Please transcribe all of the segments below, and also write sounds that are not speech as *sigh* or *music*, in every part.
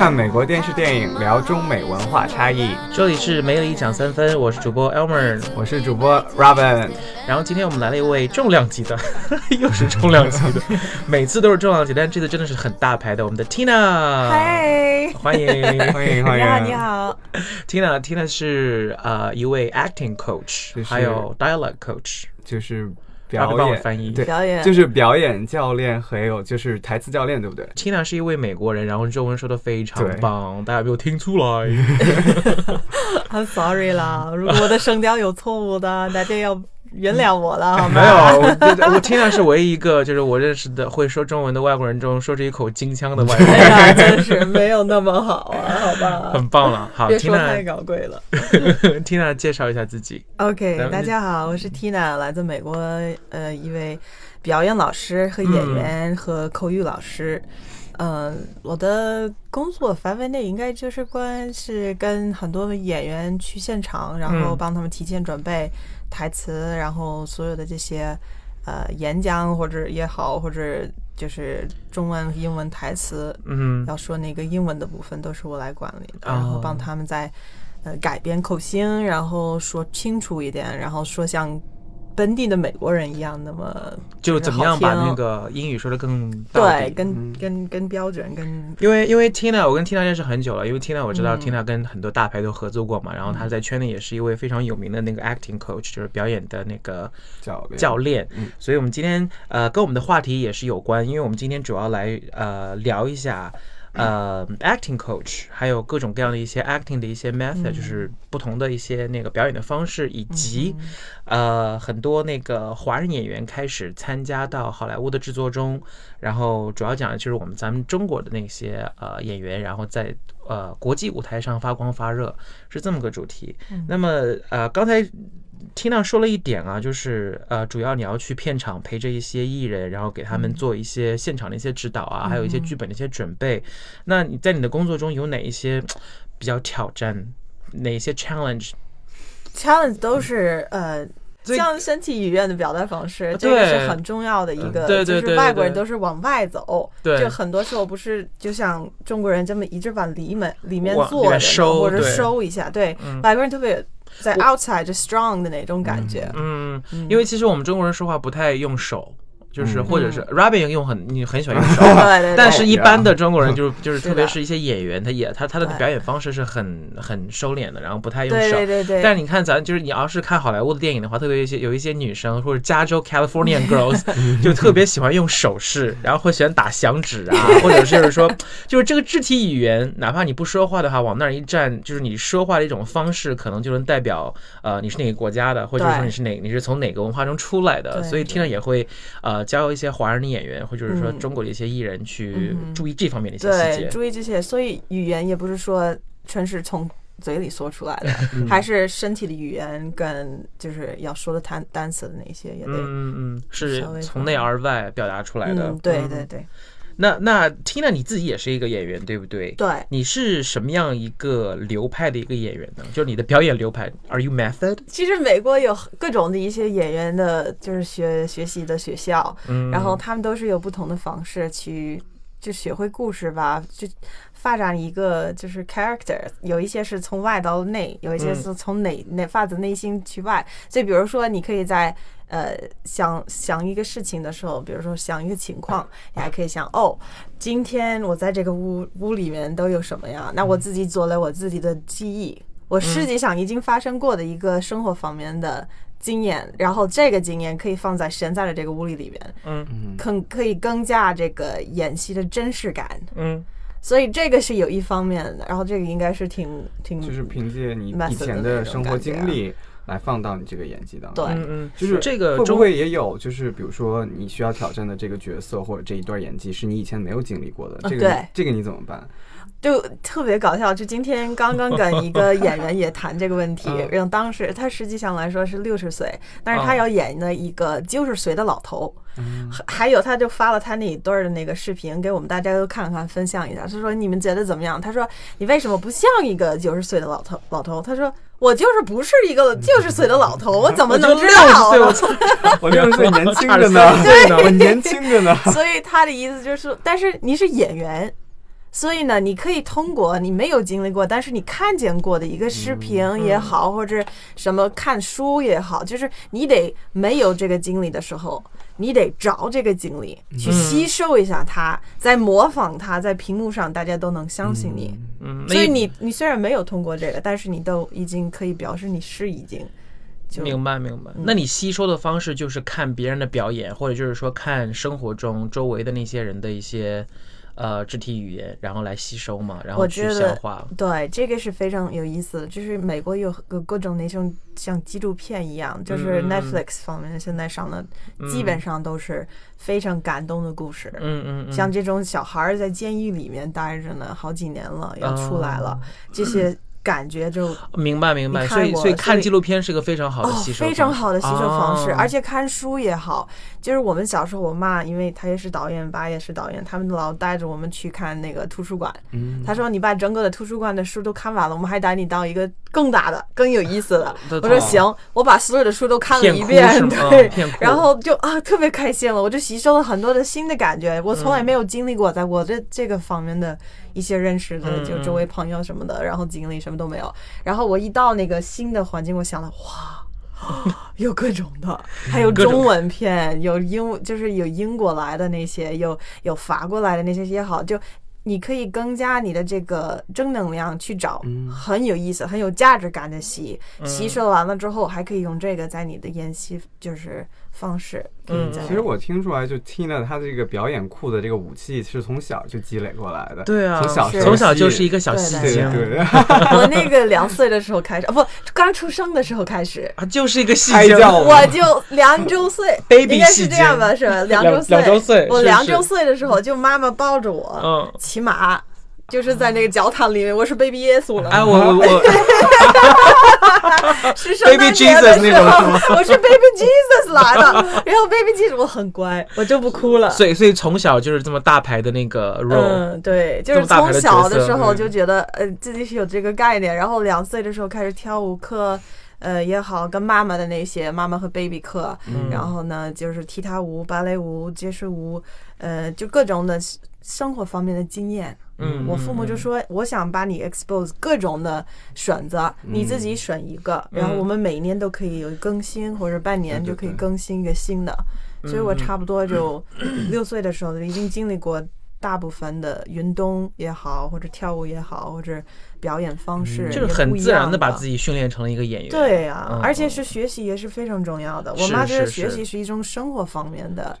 看美国电视电影，聊中美文化差异。这里是梅里讲三分，我是主播 Elmer，我是主播 Robin。然后今天我们来了一位重量级的，*laughs* 又是重量级的，*laughs* 每次都是重量级，但这次真的是很大牌的，我们的 Tina。嗨，欢迎欢迎欢迎！你好你好。Tina Tina 是呃一位 acting coach，还有 dialogue coach，就是。表演翻译对，表演就是表演教练，还有就是台词教练，对不对？Tina 是一位美国人，然后中文说的非常棒，大家没有听出来。*laughs* I'm sorry 啦，如果我的声调有错误的，大家要。原谅我了，*laughs* 好吗？没有，我我听的是唯一一个，就是我认识的会说中文的外国人中，说着一口京腔的外国人，真是没有那么好啊，好吧？很棒了，好，Tina 太高贵了。*laughs* Tina 介绍一下自己。OK，大家好，我是 Tina，来自美国，呃，一位表演老师和演员和口语老师。嗯，我的工作范围内应该就是关是跟很多演员去现场，然后帮他们提前准备。台词，然后所有的这些，呃，演讲或者也好，或者就是中文、英文台词，嗯，要说那个英文的部分都是我来管理的，然后帮他们在呃改编口型，然后说清楚一点，然后说像。本地的美国人一样，那么就怎么样把那个英语说的更对，跟跟跟标准，跟因为因为 Tina，我跟 Tina 认识很久了，因为 Tina 我知道 Tina 跟很多大牌都合作过嘛，然后他在圈内也是一位非常有名的那个 acting coach，就是表演的那个教教练，所以我们今天呃跟我们的话题也是有关，因为我们今天主要来呃聊一下。呃，acting coach，还有各种各样的一些 acting 的一些 method，就是不同的一些那个表演的方式，以及呃很多那个华人演员开始参加到好莱坞的制作中，然后主要讲的就是我们咱们中国的那些呃演员，然后在呃国际舞台上发光发热，是这么个主题。那么呃刚才。Tina 说了一点啊，就是呃，主要你要去片场陪着一些艺人，然后给他们做一些现场的一些指导啊，还有一些剧本的一些准备。那你在你的工作中有哪一些比较挑战？哪些 challenge？challenge 都是呃，像身体语言的表达方式，这个是很重要的一个。对对对，就是外国人都是往外走，对，就很多时候不是就像中国人这么一直往里面里面坐着，或者收一下。对，外国人特别。在 outside 就 strong 的那种感觉，嗯，因为其实我们中国人说话不太用手。就是或者是 Robin 用很你很喜欢用手，*laughs* 但是一般的中国人就是就是特别是一些演员，他也他他的表演方式是很很收敛的，然后不太用手。对对对。但是你看咱就是你要是看好莱坞的电影的话，特别一些有一些女生或者加州 California girls *laughs* 就特别喜欢用手势，然后会喜欢打响指啊，或者是说 *laughs* 就是这个肢体语言，哪怕你不说话的话，往那儿一站，就是你说话的一种方式，可能就能代表呃你是哪个国家的，或者说你是哪你是从哪个文化中出来的，所以听了也会呃。教一些华人的演员，或者是说中国的一些艺人去注意这方面的一些细节，注意这些。所以语言也不是说全是从嘴里说出来的，*laughs* 还是身体的语言跟就是要说的单单词的那些也得，嗯嗯，是从内而外表达出来的。对对对。那那 Tina 你自己也是一个演员，对不对？对，你是什么样一个流派的一个演员呢？就是你的表演流派，Are you method？其实美国有各种的一些演员的，就是学学习的学校，嗯然后他们都是有不同的方式去就学会故事吧，就发展一个就是 character。有一些是从外到内，有一些是从内内发自内心去外。所以比如说，你可以在。呃，想想一个事情的时候，比如说想一个情况，你还可以想哦，今天我在这个屋屋里面都有什么呀？那我自己做了我自己的记忆，我实际上已经发生过的一个生活方面的经验，然后这个经验可以放在现在的这个屋里里面，嗯。嗯，可可以更加这个演戏的真实感，嗯，所以这个是有一方面的，然后这个应该是挺挺，就是凭借你以前的生活经历。来放到你这个演技当中，对，就是这个会不会也有，就是比如说你需要挑战的这个角色或者这一段演技是你以前没有经历过的，这个这个你怎么办？就特别搞笑，就今天刚刚跟一个演员也谈这个问题，让当时他实际上来说是六十岁，但是他要演的一个九十岁的老头，还有他就发了他那一段的那个视频给我们大家都看看分享一下，他说你们觉得怎么样？他说你为什么不像一个九十岁的老头？老头他说我就是不是一个九十岁的老头，我怎么能知道？*laughs* 我六十岁年轻着呢，我年轻着呢。所以他的意思就是，但是你是演员。所以呢，你可以通过你没有经历过，但是你看见过的一个视频也好，或者什么看书也好，就是你得没有这个经历的时候，你得找这个经历去吸收一下它，再模仿它，在屏幕上大家都能相信你。嗯，所以你你虽然没有通过这个，但是你都已经可以表示你是已经。明白明白，那你吸收的方式就是看别人的表演，或者就是说看生活中周围的那些人的一些呃肢体语言，然后来吸收嘛，然后去消化。对，这个是非常有意思的，就是美国有各各种那种像纪录片一样，就是 Netflix 方面现在上的基本上都是非常感动的故事。嗯嗯，像这种小孩在监狱里面待着呢，好几年了，要出来了，这些。感觉就明白明白，所以所以看纪录片是个非常好的吸收，非常好的吸收方式，而且看书也好。就是我们小时候，我妈因为她也是导演，爸也是导演，他们老带着我们去看那个图书馆。嗯，他说你把整个的图书馆的书都看完了，我们还带你到一个更大的、更有意思的。*laughs* 我说行，我把所有的书都看了一遍，对，然后就啊特别开心了，我就吸收了很多的新的感觉，我从来没有经历过，在我的这个方面的一些认识的，就周围朋友什么的，然后经历什么都没有。然后我一到那个新的环境，我想了哇。*gasps* 有各种的，*laughs* 还有中文片，有英，就是有英国来的那些，有有法国来的那些也好，就你可以增加你的这个正能量去找很有意思、很有价值感的戏，吸收完了之后，还可以用这个在你的演戏就是。方式，嗯，其实我听出来，就 Tina 她这个表演库的这个武器是从小就积累过来的，对啊，从小从小就是一个小戏精。*laughs* 我那个两岁的时候开始，啊不，刚出生的时候开始。啊，就是一个戏精，我就两周岁，*laughs* baby 应该是这样吧，是吧？两周岁，两周岁，我两周岁的时候就妈妈抱着我，嗯，骑马。就是在那个教堂里面，我是 Baby 耶稣了。哎，我我我，*laughs* 是圣诞节的时候，*laughs* 我是 Baby Jesus 来的。然后 Baby Jesus 我很乖，我就不哭了。所以所以从小就是这么大牌的那个 role。嗯，对，就是从小的时候就觉得呃自己是有这个概念。然后两岁的时候开始跳舞课，呃也好，跟妈妈的那些妈妈和 Baby 课，然后呢就是踢踏舞、芭蕾舞、爵士舞，呃就各种的生活方面的经验。嗯，我父母就说，我想把你 expose 各种的选择，你自己选一个，然后我们每年都可以有更新，或者半年就可以更新一个新的。所以我差不多就 *clears throat* 六岁的时候就已经经历过大部分的运动也好，或者跳舞也好，或者表演方式，就是很自然的把自己训练成了一个演员。对呀，而且是学习也是非常重要的。我妈觉得学习是一种生活方面的，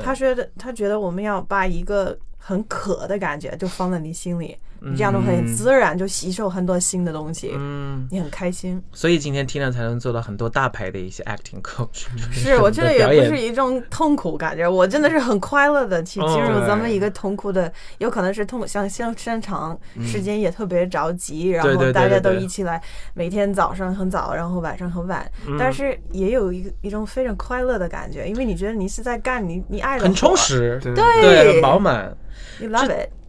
她觉得她觉得我们要把一个。很渴的感觉就放在你心里，你这样的话很自然就吸收很多新的东西，嗯，你很开心。所以今天 Tina 才能做到很多大牌的一些 acting coach。*laughs* 是，我觉得也不是一种痛苦感觉，我真的是很快乐的去进入咱们一个痛苦的，有可能是痛，像像擅长时间也特别着急，然后大家都一起来，每天早上很早，然后晚上很晚，但是也有一一种非常快乐的感觉，因为你觉得你是在干你你爱的，很充实，对，很饱满。之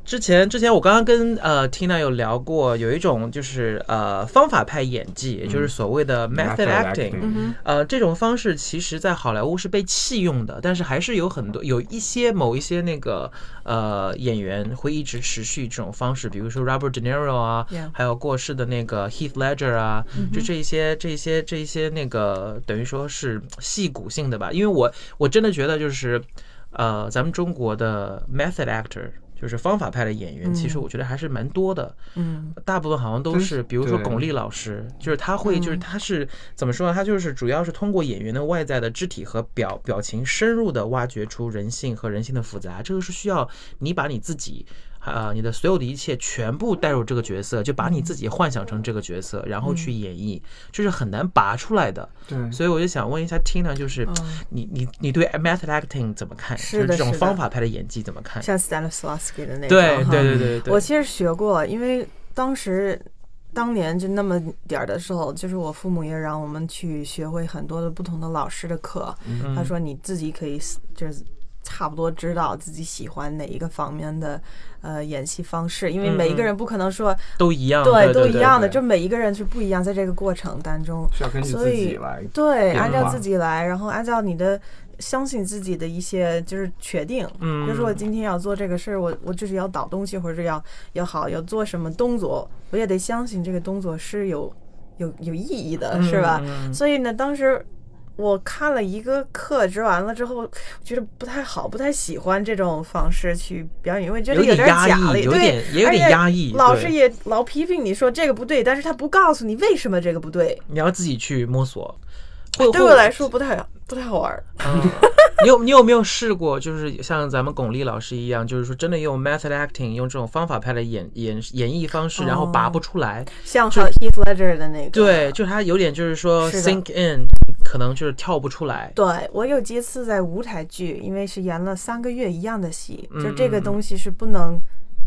之前之前我刚刚跟呃 Tina 有聊过，有一种就是呃方法派演技，也就是所谓的 method acting，呃这种方式其实在好莱坞是被弃用的，但是还是有很多有一些某一些那个呃演员会一直持续这种方式，比如说 Robert De Niro 啊，还有过世的那个 Heath Ledger 啊，就这一些这些这一些那个等于说是戏骨性的吧，因为我我真的觉得就是呃咱们中国的 method actor。就是方法派的演员，其实我觉得还是蛮多的。嗯，大部分好像都是，比如说巩俐老师，就是他会，就是他是怎么说呢？他就是主要是通过演员的外在的肢体和表表情，深入的挖掘出人性和人性的复杂。这个是需要你把你自己。啊，你的所有的一切全部带入这个角色，就把你自己幻想成这个角色，然后去演绎，就是很难拔出来的。对，所以我就想问一下 Tina，就是你你你对 method acting 怎么看？是这种方法派的演技怎么看？像 Stanislavski 的那种。对对对对，我其实学过，因为当时当年就那么点儿的时候，就是我父母也让我们去学会很多的不同的老师的课。他说你自己可以就是。差不多知道自己喜欢哪一个方面的呃演戏方式，因为每一个人不可能说都一样，对，都一样的，就每一个人是不一样，在这个过程当中，需要根据自己来，对，按照自己来，然后按照你的相信自己的一些就是确定。嗯，比如说我今天要做这个事儿，我我就是要倒东西，或者要要好要做什么动作，我也得相信这个动作是有有有意义的，是吧？所以呢，当时。我看了一个课，之完了之后，觉得不太好，不太喜欢这种方式去表演，因为觉得有点假了，有点也有点压抑。老师也老批评你说这个不对，但是他不告诉你为什么这个不对，你要自己去摸索。对我来说不太不太好玩。你有你有没有试过，就是像咱们巩俐老师一样，就是说真的用 method acting，用这种方法派的演演演绎方式，然后拔不出来，像 Heath Ledger 的那个，对，就他有点就是说 sink in，可能就是跳不出来。对我有几次在舞台剧，因为是演了三个月一样的戏，就这个东西是不能。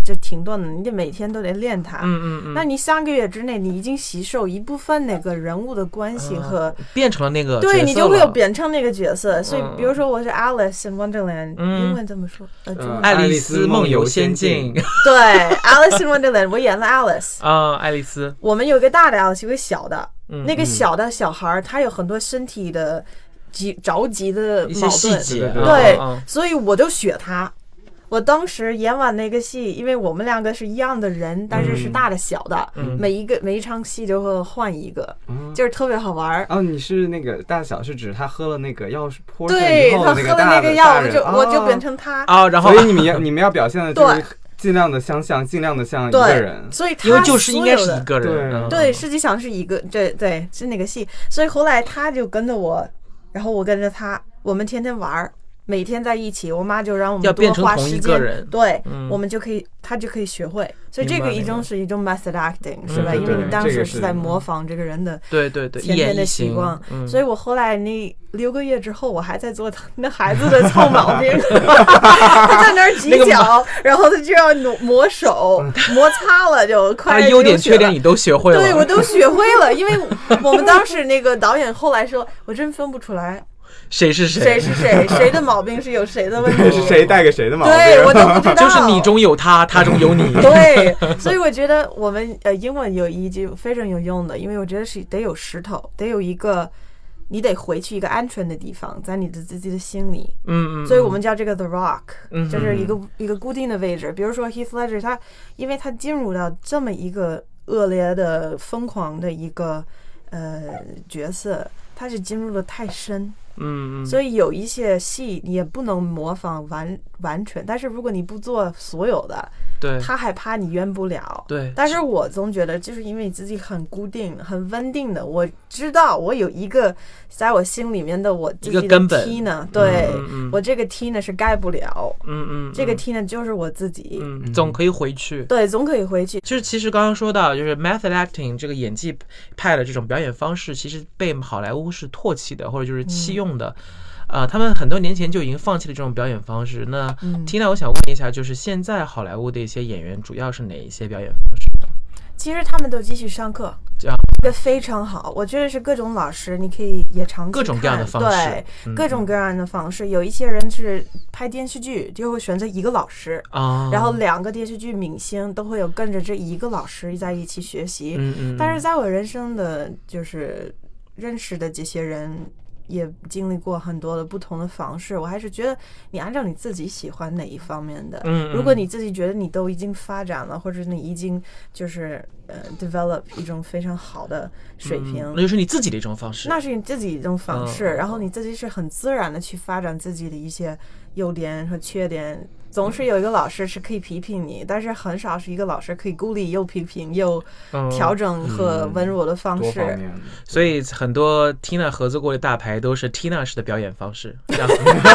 就停顿的，你得每天都得练它。嗯嗯嗯。那你三个月之内，你已经吸收一部分那个人物的关系和变成了那个对你就会有变成那个角色。所以，比如说我是 Alice in Wonderland，英文怎么说？呃，爱丽丝梦游仙境。对，Alice in Wonderland，我演了 Alice。*laughs* 啊，爱丽丝。我们有一个大的 Alice，有个小的。那个小的小孩儿，他有很多身体的急着急的矛盾。对，所以我就学他。我当时演完那个戏，因为我们两个是一样的人，但是是大的小的，每一个每一场戏就会换一个，就是特别好玩儿。哦，你是那个大小是指他喝了那个药泼对他喝了那个药，我就我就变成他啊。然后所以你们要你们要表现的就是尽量的相像，尽量的像一个人。所以因为就是应该是一个人，对，实际上是一个，对对是那个戏。所以后来他就跟着我，然后我跟着他，我们天天玩儿。每天在一起，我妈就让我们多花时间，对，我们就可以，他就可以学会。所以这个一种是一种 method acting，是吧？因为你当时是在模仿这个人的对对对前面的习惯。所以我后来那六个月之后，我还在做那孩子的臭毛病，*laughs* 他在那儿挤脚，*laughs* 然后他就要磨磨手，*laughs* 摩擦了就快。优点缺点你都学会了，对我都学会了。因为我们当时那个导演后来说，我真分不出来。谁是谁？谁是谁？*laughs* 谁的毛病是有谁的问题？是谁带给谁的毛病？对我都不知道。*laughs* 就是你中有他，他中有你。*laughs* 对，所以我觉得我们呃英文有一句非常有用的，因为我觉得是得有石头，得有一个你得回去一个安全的地方，在你的自己的心里。嗯嗯。所以我们叫这个 the rock，就是一个一个固定的位置。比如说 Heath Ledger，他因为他进入到这么一个恶劣的、疯狂的一个呃角色，他是进入的太深。嗯，所以有一些戏你也不能模仿完完全，但是如果你不做所有的，对，他害怕你冤不了。对，但是我总觉得就是因为你自己很固定、很稳定的，我知道我有一个在我心里面的我自己的 T 呢，对我这个 T 呢是盖不了。嗯嗯，这个 T 呢就是我自己，嗯，总可以回去。对，总可以回去。就是其实刚刚说到，就是 method acting 这个演技派的这种表演方式，其实被好莱坞是唾弃的，或者就是弃用。用的，啊，他们很多年前就已经放弃了这种表演方式。那 Tina，我想问一下，就是现在好莱坞的一些演员，主要是哪一些表演方式？其实他们都继续上课，这样这非常好。我觉得是各种老师，你可以也尝试各种各样的方式，对，各种各样的方式。有一些人是拍电视剧，就会选择一个老师啊，然后两个电视剧明星都会有跟着这一个老师在一起学习。嗯嗯。但是在我人生的就是认识的这些人。也经历过很多的不同的方式，我还是觉得你按照你自己喜欢哪一方面的。嗯，如果你自己觉得你都已经发展了，或者你已经就是呃 develop 一种非常好的水平，那就是你自己的一种方式。那是你自己一种方式，然后你自己是很自然的去发展自己的一些优点和缺点。总是有一个老师是可以批评你，但是很少是一个老师可以孤立又批评又调整和温柔的方式。所以很多 Tina 合作过的大牌都是 Tina 式的表演方式，叫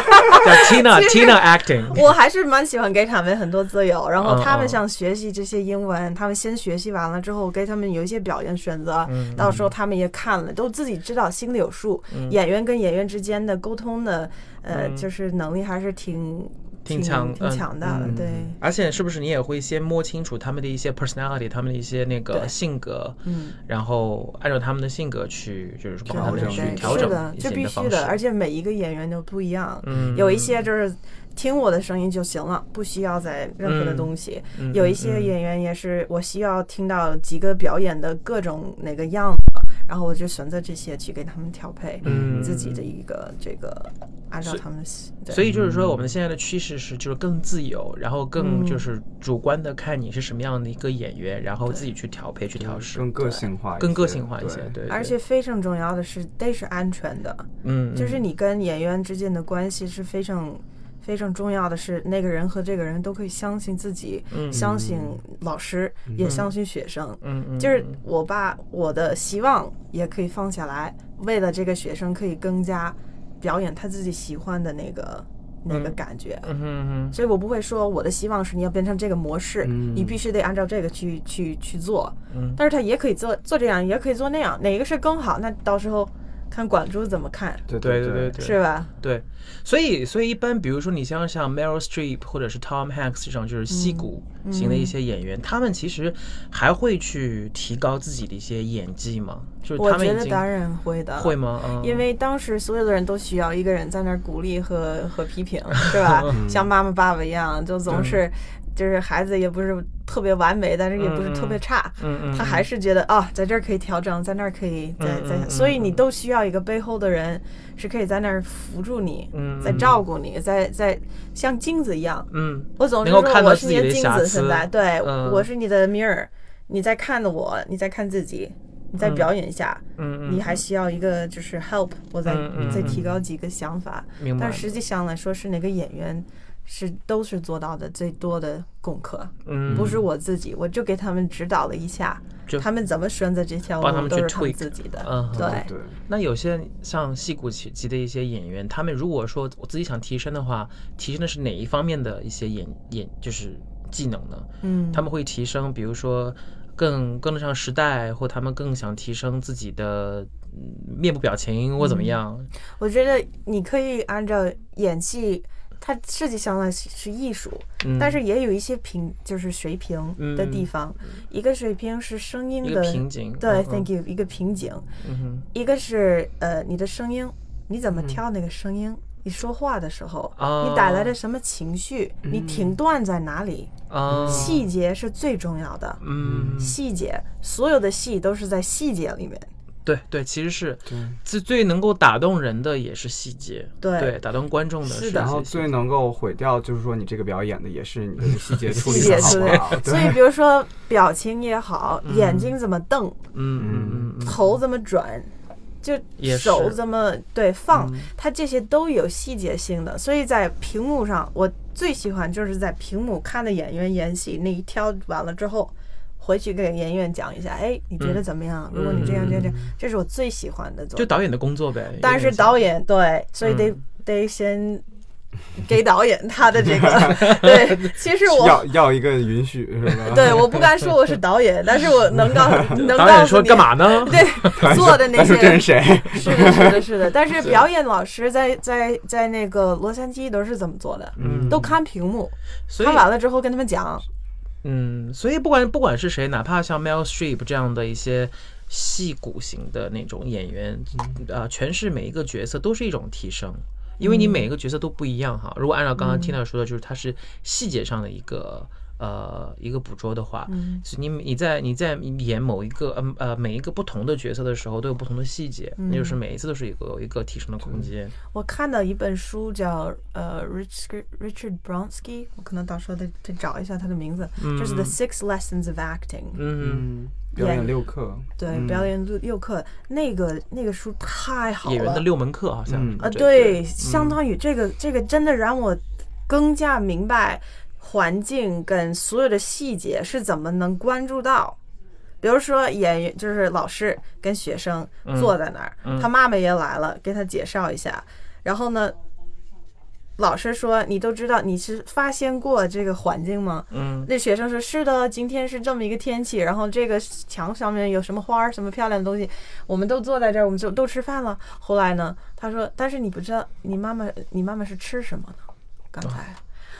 *laughs* Tina Tina acting。我还是蛮喜欢给他们很多自由，然后他们想学习这些英文，他们先学习完了之后，给他们有一些表演选择，到时候他们也看了，都自己知道，心里有数。演员跟演员之间的沟通的，呃，就是能力还是挺。挺强，挺强的，对。而且是不是你也会先摸清楚他们的一些 personality，他们的一些那个性格，嗯，然后按照他们的性格去，就是帮他们去调整一些的这必须的，而且每一个演员都不一样，嗯，有一些就是听我的声音就行了，不需要再任何的东西。有一些演员也是，我需要听到几个表演的各种那个样子。然后我就选择这些去给他们调配自己的一个这个按照他们的。所以就是说，我们现在的趋势是就是更自由，然后更就是主观的看你是什么样的一个演员，然后自己去调配去调试，更个性化，更个性化一些。对，而且非常重要的是得是安全的。嗯，就是你跟演员之间的关系是非常。非常重要的是，那个人和这个人都可以相信自己，相信老师，也相信学生。嗯就是我把我的希望也可以放下来，为了这个学生可以更加表演他自己喜欢的那个那个感觉。嗯嗯所以我不会说我的希望是你要变成这个模式，你必须得按照这个去去去做。嗯。但是他也可以做做这样，也可以做那样，哪个是更好？那到时候。看管主怎么看，对对对对对，是吧？对，所以所以一般，比如说你像像 Meryl Streep 或者是 Tom Hanks 这种就是戏骨型的一些演员，他们其实还会去提高自己的一些演技吗？就是我觉得当然会的，会吗？嗯，因为当时所有的人都需要一个人在那儿鼓励和和批评，是吧？*laughs* 像妈妈爸爸一样，就总是。就是孩子也不是特别完美，但是也不是特别差，他还是觉得啊，在这儿可以调整，在那儿可以在在，所以你都需要一个背后的人，是可以在那儿扶住你，嗯在照顾你，在在像镜子一样。嗯，我总是说我是你的镜子，现在对，我是你的 mirror，你在看着我，你在看自己，你在表演一下，嗯你还需要一个就是 help，我再再提高几个想法，但实际上来说是哪个演员。是都是做到的最多的功课，嗯，不是我自己，我就给他们指导了一下，他们怎么选择这条路都是他们自己的，嗯，对对。那有些像戏骨级的一些演员，他们如果说我自己想提升的话，提升的是哪一方面的一些演演就是技能呢？嗯，他们会提升，比如说更跟得上时代，或他们更想提升自己的面部表情或怎么样？我觉得你可以按照演技。它设计上来是艺术，但是也有一些平就是水平的地方。一个水平是声音的瓶颈，对，Thank you，一个瓶颈。一个是呃，你的声音，你怎么挑那个声音？你说话的时候，你带来的什么情绪？你停顿在哪里？细节是最重要的。嗯，细节，所有的戏都是在细节里面。对对，其实是最最能够打动人的也是细节，对，打动观众的是然后最能够毁掉，就是说你这个表演的也是你的 *laughs* 细节处理的好。*laughs* 所以比如说表情也好，眼睛怎么瞪，嗯嗯嗯，头怎么转，就手怎么对放，它这些都有细节性的。所以在屏幕上，我最喜欢就是在屏幕看的演员演戏，那一挑完了之后。回去给演员讲一下，哎，你觉得怎么样？如果你这样这样这样，这是我最喜欢的。就导演的工作呗。但是导演对，所以得得先给导演他的这个。*laughs* 对，其实我要要一个允许是吧？*laughs* 对，我不敢说我是导演，但是我能告 *laughs* 能导演说干嘛呢？对，做的那些。这是谁？是的，是的，是的。但是表演老师在在在那个洛杉矶都是怎么做的？嗯，都看屏幕，看完了之后跟他们讲。嗯，所以不管不管是谁，哪怕像 Mel Streep 这样的一些戏骨型的那种演员，呃，诠释每一个角色都是一种提升，因为你每一个角色都不一样哈。如果按照刚刚 Tina 说的，就是它是细节上的一个。呃，一个捕捉的话，嗯。你你在你在演某一个呃呃每一个不同的角色的时候，都有不同的细节，那就是每一次都是一个一个提升的空间。我看到一本书叫呃 Richard Richard Bronsky，我可能到时候得得找一下他的名字，就是 The Six Lessons of Acting，嗯，表演六课，对，表演六六课，那个那个书太好了，演员的六门课好像啊，对，相当于这个这个真的让我更加明白。环境跟所有的细节是怎么能关注到？比如说演员就是老师跟学生坐在那儿，他妈妈也来了，给他介绍一下。然后呢，老师说：“你都知道，你是发现过这个环境吗？”嗯，那学生说：“是的，今天是这么一个天气，然后这个墙上面有什么花儿，什么漂亮的东西，我们都坐在这儿，我们就都吃饭了。”后来呢，他说：“但是你不知道，你妈妈，你妈妈是吃什么呢？刚才。”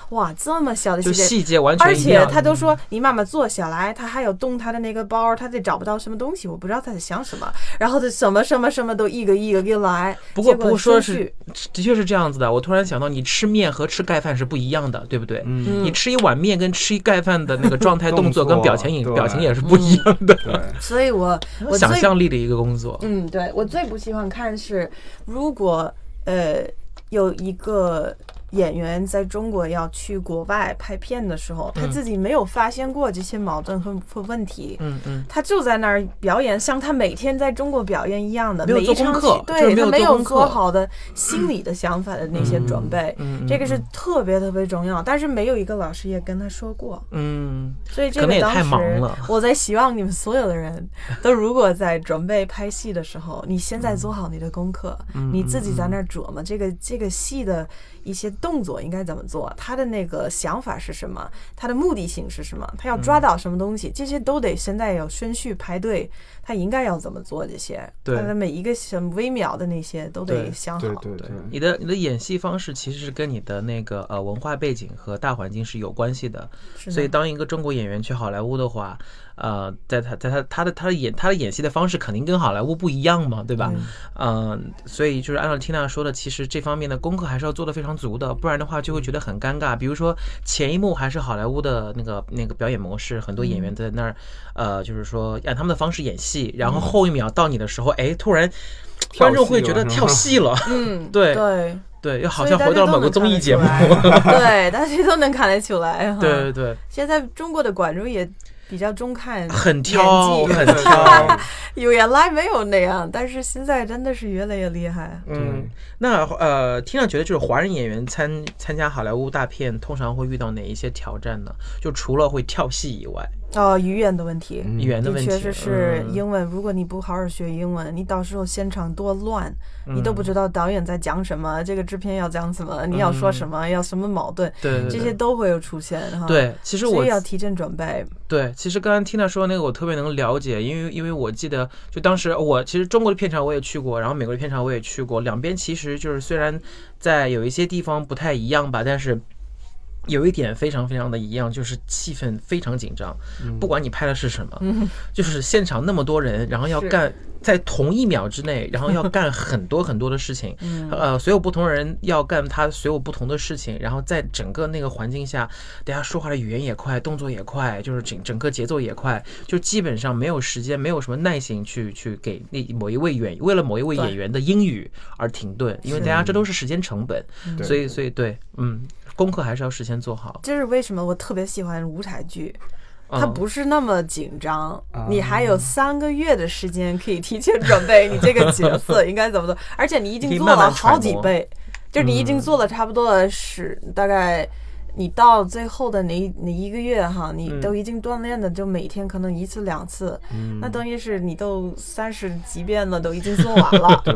哇，这么小的就细节，细节完全而且。他都说你妈妈坐下来，他还有动他的那个包，他得找不到什么东西，我不知道他在想什么，然后他什么什么什么都一个一个给来。不过不过说是的确是这样子的。我突然想到，你吃面和吃盖饭是不一样的，对不对？嗯，你吃一碗面跟吃一盖饭的那个状态、动动作跟表情也表情也是不一样的，对，所以我我想象力的一个工作。嗯，对我最不喜欢看是，如果呃有一个演员在中国要去国外拍片的时候，他嗯自己没有发现过这些矛盾和和问题。嗯嗯，他就在那儿表演，像他每天在中国表演一样的，没有做每一场功课对他没有做好的心理的想法的那些准备，这个是特别特别重要。但是没有一个老师也跟他说过，嗯，所以这个当时我在希望你们所有的人都，如果在准备拍戏的时候，你现在做好你的功课，嗯你自己在那儿琢磨这个这个戏的一些动作应该怎么做，他的那个想法是什么，他的目的性是什么，他要嗯。抓到什么东西，这些都得现在有顺序排队，他应该要怎么做这些，对他的每一个什么微秒的那些都得想好。对对对，你的你的演戏方式其实是跟你的那个呃文化背景和大环境是有关系的。是的所以当一个中国演员去好莱坞的话，呃，在他在他他的他的演他的演戏的方式肯定跟好莱坞不一样嘛，对吧？嗯、所以就是按照缇娜说的，其实这方面的功课还是要做的非常足的，不然的话就会觉得很尴尬。比如说前一幕还是好莱坞的那个那个表演模式，很多演员在那儿，呃，就是说按他们的方式演戏，然后后一秒到你的时候，哎，突然观众会觉得跳戏了，嗯，*laughs* 对对，对，又好像回到了某个综艺节目。*laughs* 对，大家都能看得出来。哈对对对，现在中国的观众也比较中看，很挑，很挑。有原来没有那样，但是现在真的是越来越厉害。嗯，那呃，听上觉得就是华人演员参参加好莱坞大片，通常会遇到哪一些挑战呢？就除了会跳戏以外，哦，语言的问题，嗯语言的问题，确实是嗯英文。如果你不好好学英文，你到时候现场多乱，你嗯都不知道导演在讲什么，这个制片要讲什么，你要说什么，要什么矛盾，对对对这些都会有出现哈。，对，其实我以要提前准备。对，其实刚刚 Tina 说那个我特别能了解，因为因为我记得就当时我其实中国的片场我也去过，然后美国的片场我也去过，两边其实就是虽然在有一些地方不太一样吧，但是。有一点非常非常的一样，就是气氛非常紧张，不管你拍的是什么，就是现场那么多人，然后要干在同一秒之内，然后要干很多很多的事情，*laughs* 呃，所有不同人要干他所有不同的事情，然后在整个那个环境下，大家说话的语言也快，动作也快，就是整整个节奏也快，就基本上没有时间，没有什么耐心去去给那某一位演为了某一位演员的英语而停顿，因为大家这都是时间成本，所以所以对，嗯，功课还是要事先做好。这是为什么我特别喜欢舞台剧。它嗯不是那么紧张，啊你还有三个月的时间可以提前准备你这个角色 *laughs* 应该怎么做，而且你已经做了好几倍，就是你已经做了差不多是大概。你到最后的那那一个月哈，你嗯都已经锻炼的，就每天可能一次两次，那等于是你都三十几遍了，都已经做完了。*laughs* 对，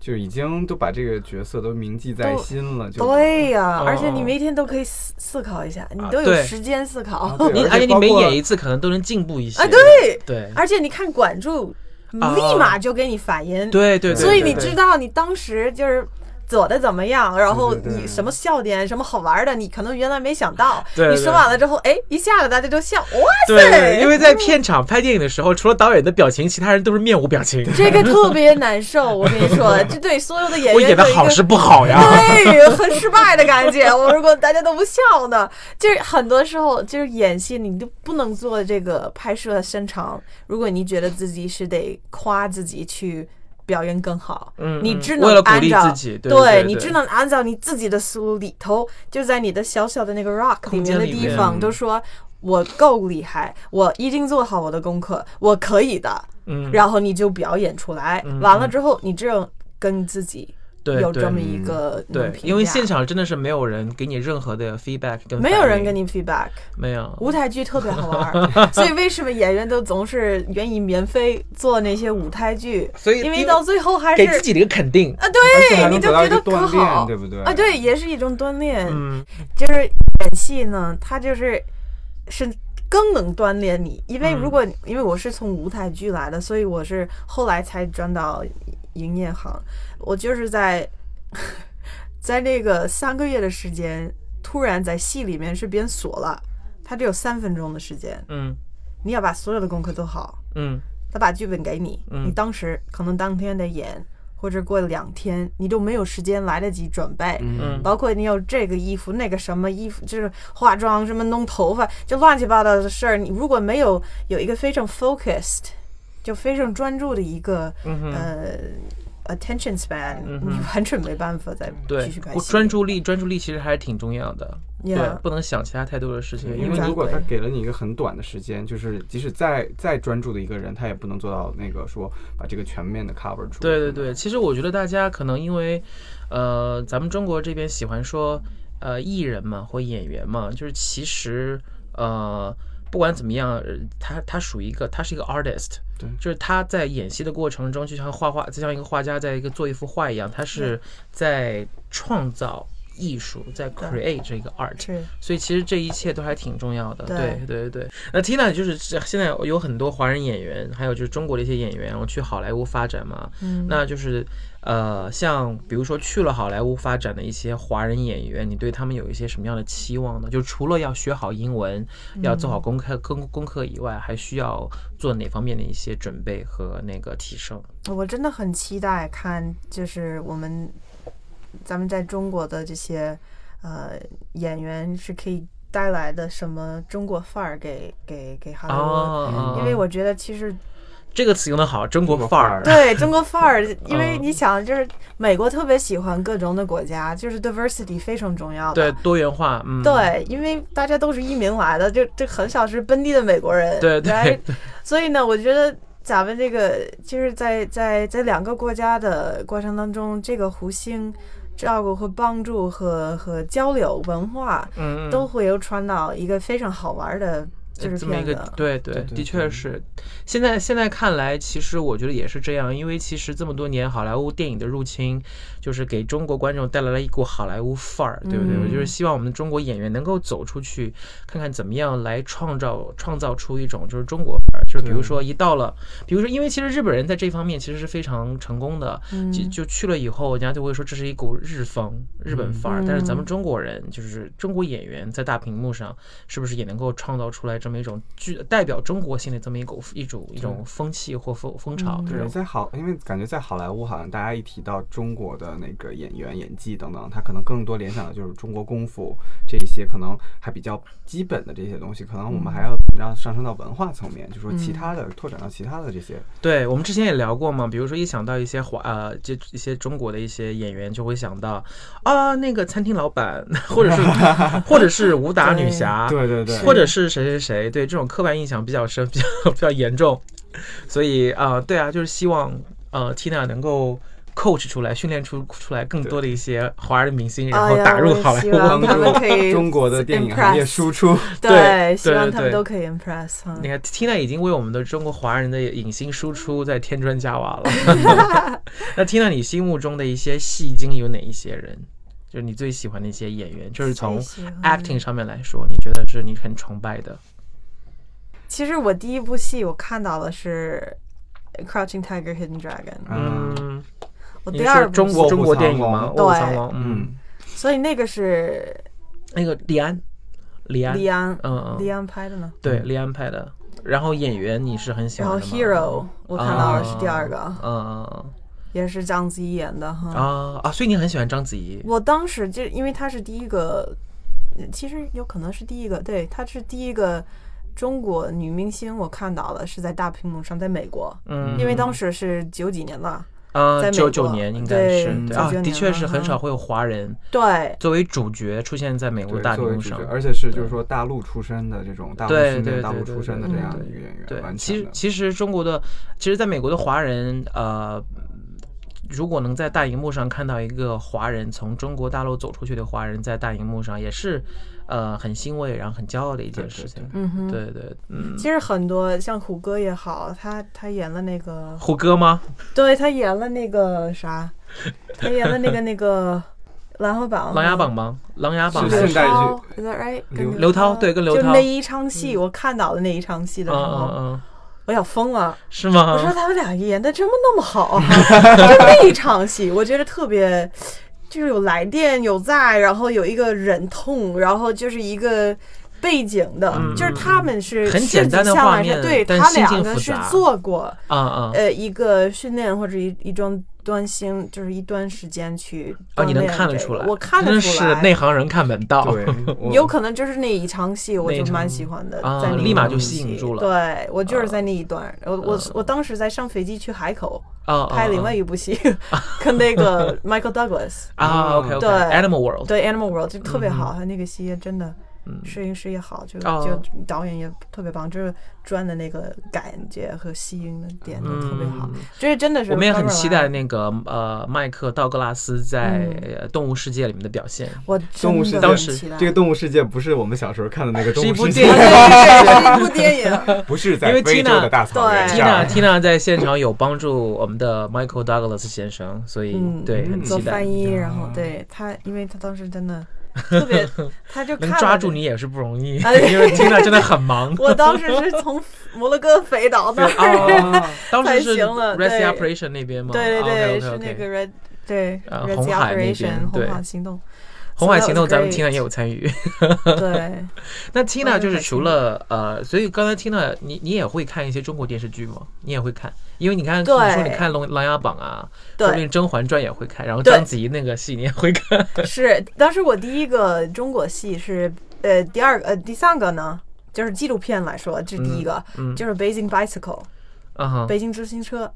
就已经都把这个角色都铭记在心了，就对呀、哦。而且你每天都可以思思考一下，你都有时间思考。你而且你每演一次可能都能进步一些。啊，对，对。而且你看管住，啊。立马就给你反应。对对，所以你知道你当时就是做的怎么样，然后你什么笑点、什么好玩的，你可能原来没想到。*laughs* 对对你说完了之后，哎，一下子大家都笑，哇塞！因为在片场拍电影的时候，除了导演的表情，其他人都是面无表情。这个特别难受，我跟你说，这对所有的演员我演的好是不好呀？对，很失败的感觉。我如果大家都不笑呢，就是很多时候就是演戏，你就不能做这个拍摄的现场。如果你觉得自己是得夸自己去。表演更好，嗯嗯你只能按照自己对对对对。你只能按照你自己的思路里头，就在你的小小的那个 rock 里面的地方，都说我够厉害，我已经做好我的功课，我可以的，嗯，然后你就表演出来，嗯完了之后你只有跟自己对对有这么一个对因为现场真的是没有人给你任何的 feedback 跟没有人给你 feedback，没有。舞台剧特别好玩，*laughs* 所以为什么演员都总是愿意免费做那些舞台剧？所以因为到最后还是给自己的一个肯定。啊，对，你就觉得可好。对不对？啊，对，也是一种锻炼。嗯。就是演戏呢，它就是是更能锻炼你，因为嗯如果、因为我是从舞台剧来的，所以我是后来才转到营业行。我就是在在那个三个月的时间，突然在戏里面是变锁了，他只有三分钟的时间，嗯你要把所有的功课做好，嗯他把剧本给你，嗯你当时可能当天得演，或者过两天，你都没有时间来得及准备。嗯包括你有这个衣服、那个什么衣服，就是化妆、什么弄头发，就乱七八糟的事儿。你如果没有有一个非常 focused，就非常专注的一个、嗯 attention span，、嗯你完全没办法再对继续拍，戏。专注力专注力其实还是挺重要的。对不能想其他太多的事情，因因为如果他给了你一个很短的时间，就是即使再再专注的一个人，他也不能做到那个说把这个全面的 cover 住。对对对，其实我觉得大家可能因为，呃，咱们中国这边喜欢说，呃，艺人嘛或演员嘛，就是其实呃，不管怎么样，呃他他属于一个，他是一个 artist，对。就是他在演戏的过程中，就像画画，就像一个画家在一个做一幅画一样，他是在创造艺术，在 create 这个 art。是。所以其实这一切都还挺重要的，对对对对。那 Tina 就是现在有很多华人演员，还有就是中国的一些演员，我去好莱坞发展嘛，嗯。那就是呃，像比如说去了好莱坞发展的一些华人演员，你对他们有一些什么样的期望呢？就除了要学好英文，要做好功课功功课以外，还需要做哪方面的一些准备和那个提升？我真的很期待看，就是我们咱们在中国的这些呃演员是可以带来的什么中国范儿给给给好莱坞。哦，因为我觉得其实这个词用的好，中国范儿。对中国范儿，因为嗯你想，就是美国特别喜欢各种的国家，就是 diversity 非常重要的。对多元化，嗯，对，因为大家都是移民来的，就就很少是本地的美国人。对对所以呢，我觉得咱们这个就是在在在两个国家的过程当中，这个互相照顾和帮助和和交流文化，嗯，嗯都会有传到一个非常好玩的这么一个。对对，的确是。现在现在看来，其实我觉得也是这样，因为其实这么多年好莱坞电影的入侵，就是给中国观众带来了一股好莱坞范儿，对不对？嗯我就是希望我们中国演员能够走出去，看看怎么样来创造创造出一种就是中国范儿，就是比如说一到了，比如说因为其实日本人在这方面其实是非常成功的，嗯就就去了以后，人家就会说这是一股日风、日本范儿。嗯但是咱们中国人，就是中国演员在大屏幕上，是不是也能够创造出来这么一种具代表中国性的这么一股一种一种风气或风风潮？嗯对，在好，因为感觉在好莱坞，好像大家一提到中国的那个演员演技等等，他可能更多联想的就是中国功夫这一些可能还比较基本的这些东西，可能我们还要让上升到文化层面，就说其他的拓展到其他的这些。对我们之前也聊过嘛，比如说一想到一些华呃，这一些中国的一些演员，就会想到啊那个餐厅老板，*laughs* 或者是 *laughs* 或者是武打女侠，对对对，或者是谁谁谁，对这种刻板印象比较深，比较比较严重，所以啊、呃对啊，就是希望呃 Tina 能够 coach 出来，训练出出来更多的一些华人明星，然后打入好莱坞。希望他们可以 *laughs* 中国的电影行业输出。对希望对对他们都可以 impress 你。看，Tina 已经为我们的中国华人的影星输出在添砖加瓦了。*laughs* *laughs* 那 Tina，你心目中的一些戏精有哪一些人？就是你最喜欢的一些演员，就是从 acting 上面来说，你觉得是你很崇拜的？其实我第一部戏我看到的是《Crouching Tiger, Hidden Dragon》，嗯。嗯，我第二部中国中国电影吗？对。嗯，嗯，所以那个是那个李安，李安，李安，嗯嗯，李安拍的呢。对，李安拍的。然后演员你是很喜欢然后 Hero 我看到的是第二个，嗯嗯也是章子怡演的嗯哈。啊啊，所以你很喜欢章子怡。我当时就因为她是第一个，其实有可能是第一个，对，她是第一个中国女明星，我看到的是在大屏幕上，在美国，嗯，因为当时是九几年了，啊，在美国。九九年应该是对。啊，的确是很少会有华人对，作为主角出现在美国，大屏幕上。而且是就是说大陆出身的这种大陆对训练、大陆出身的这样的一个演员，对，其实。其实中国的，其实在美国的华人，呃，如果能在大荧幕上看到一个华人从中国大陆走出去的华人在大荧幕上，也是呃很欣慰，然后很骄傲的一件事情。嗯哼。对对，嗯，其实很多像虎哥也好，他他演了那个，虎哥吗？对他演了那个啥，他演了那个那个 *laughs* 琅琊榜，琅琊榜吗？琅琊榜是还是现代剧，Is that right？刘刘涛？对，跟刘涛。就那一场戏，我看到的那一场戏的嗯时候，我要疯了。是吗我说？他们俩演的怎么那么好啊？就那一场戏，我觉得特别就是有来电有在，然后有一个忍痛，然后就是一个背景的，嗯就是他们是很简单的画面是对他但心境两个是做过啊啊，呃一个训练或者一一桩端星，就是一段时间去哦，你能看得出来，我看得出来，内行人看门道。对，*laughs* 有可能就是那一场戏，我就蛮喜欢的，啊在那一立马就场戏吸引住了。对我就是在那一段，我我嗯我当时在上飞机去海口啊，拍另外一部戏，*laughs* 跟那个 Michael Douglas，啊 OK，对。Animal World，对 Animal World 就特别好，他那个戏真的。嗯。摄影师也好，就哦。就导演也特别棒，就是转的那个感觉和吸引的点都特别好。嗯，这真的是我们也很期待那个呃麦克道格拉斯在动物世界里面的表现。我动物世界当时。期待。这个动物世界不是我们小时候看的那个动是一物世界。部电影，是一部电影，不是在因为非洲 Tina- 的大草原对。Tina。Tina 在现场有帮助我们的 Michael Douglas 先生，所以嗯对很期待。翻。译，然后对他，因为他当时真的特别，*laughs* 他就看能抓住你。也是不容易，哎因为 Tina 真的很忙。*laughs* 我当时是从摩洛哥飞到那 *laughs* 当时是太行了 Rescue 对 Operation 那边吗？对对对是那。个 Red 对呃 Red 红 Sea Operation 对红海行动，红海行动，咱们 great Tina 也有参与。对，*laughs* 那 Tina 就是除了呃，所以刚才 Tina 你你也会看一些中国电视剧吗？你也会看，因为你看你对说你看《琅琅琊榜》啊，对。说不定《甄嬛传》也会看，然后章子怡那个戏你也会看。是当时我第一个中国戏是呃第二个呃第三个呢，就是纪录片来说，这是第一个，嗯就是 Beijing Bicycle 啊，北京自行车，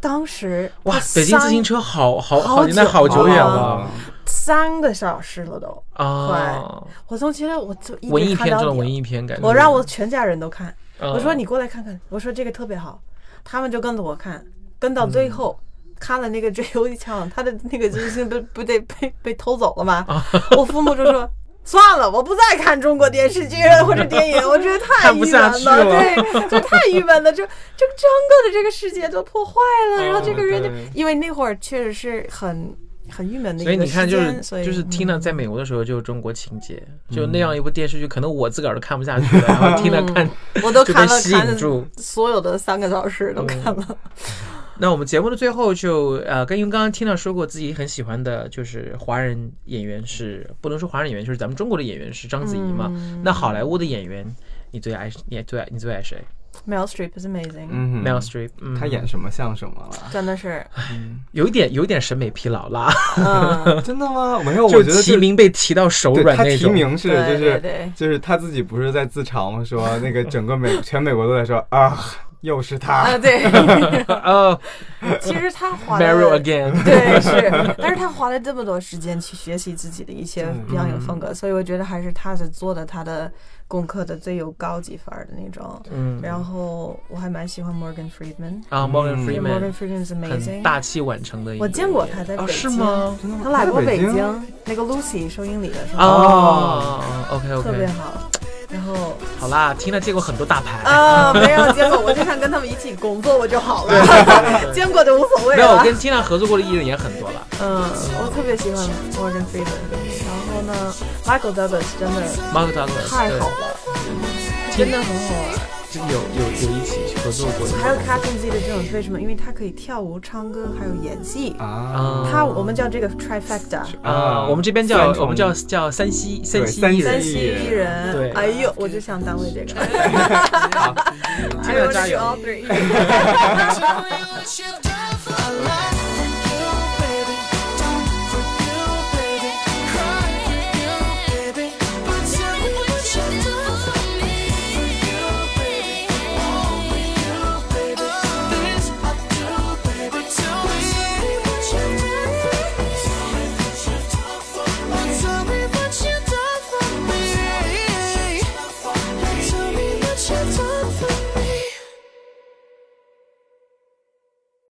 当时哇它，北京自行车好好好好，那久好久远了。啊三个小时了都，啊！我从前我就一直文艺片文艺片感觉，我让我全家人都看，嗯。我说你过来看看，我说这个特别好，他们就跟着我看，跟到嗯最后。看了那个最后一场，他的那个金星不 *laughs* 不得被被偷走了吗？啊。我父母就说算了，我不再看中国电视剧或者电影，我觉得太郁闷了。对，就太郁闷了，就就整个的这个世界都破坏了，然后这个人就哦因为那会儿确实是很很郁闷的一个所以你看，就是就是 Tina 嗯在美国的时候就是中国情节，就那样一部电视剧，可能我自个儿都看不下去了，*laughs* 然后 Tina 看我都看了看了引住。所有的三个小时都看了。那我们节目的最后就呃，跟因为刚刚 Tina 说过自己很喜欢的就是华人演员是不能说华人演员，就是咱们中国的演员是章子怡嘛。嗯那好莱坞的演员，你最爱你最爱你最爱谁 Meryl Streep is amazing，、？Meryl Streep，嗯，他演什么像什么了？真的是，有一点有一点审美疲劳啦，嗯，*laughs* 真的吗？没有，我觉得提名被提到手对他提软那种。名是就是对对就是他自己不是在自嘲吗？说那个整个美全美国都在说 *laughs* 啊，又是他啊他。对，*laughs* 哦其实他花，Meryl 了。again，对，是，但是他花了这么多时间去学习自己的一些嗯表演风格，所以我觉得还是他是做的他的功课的最有高级范儿的那种。嗯，然后我还蛮喜欢 Morgan Freeman，啊，Morgan 嗯 Freeman Morgan Freeman is amazing，大器晚成的一个我见过他在北是京。吗？真的吗？他来过北在京京，那个 Lucy 收音里的时候，哦，OK OK，特别好。然后好啦，Tina 见过很多大牌。啊，没有见过，我就想跟他们一起工作我就好了，*laughs* 见过就无所谓了。没有，我。跟 Tina 合作过的艺人也很多了。嗯，我特别喜欢 Morgan Freeman，呢，Michael Douglas 真的，Mark Douglas 太好了，真的很好玩。就有有有一起合作过的。还有 Catherine Zeta Jones，为什么？因为她可以跳舞、唱歌，还有演戏。啊，她我们叫这个 trifecta，啊，我们这边叫我们叫叫三西三西三西艺人。对哎呦，我就想单位这个。加油！*laughs*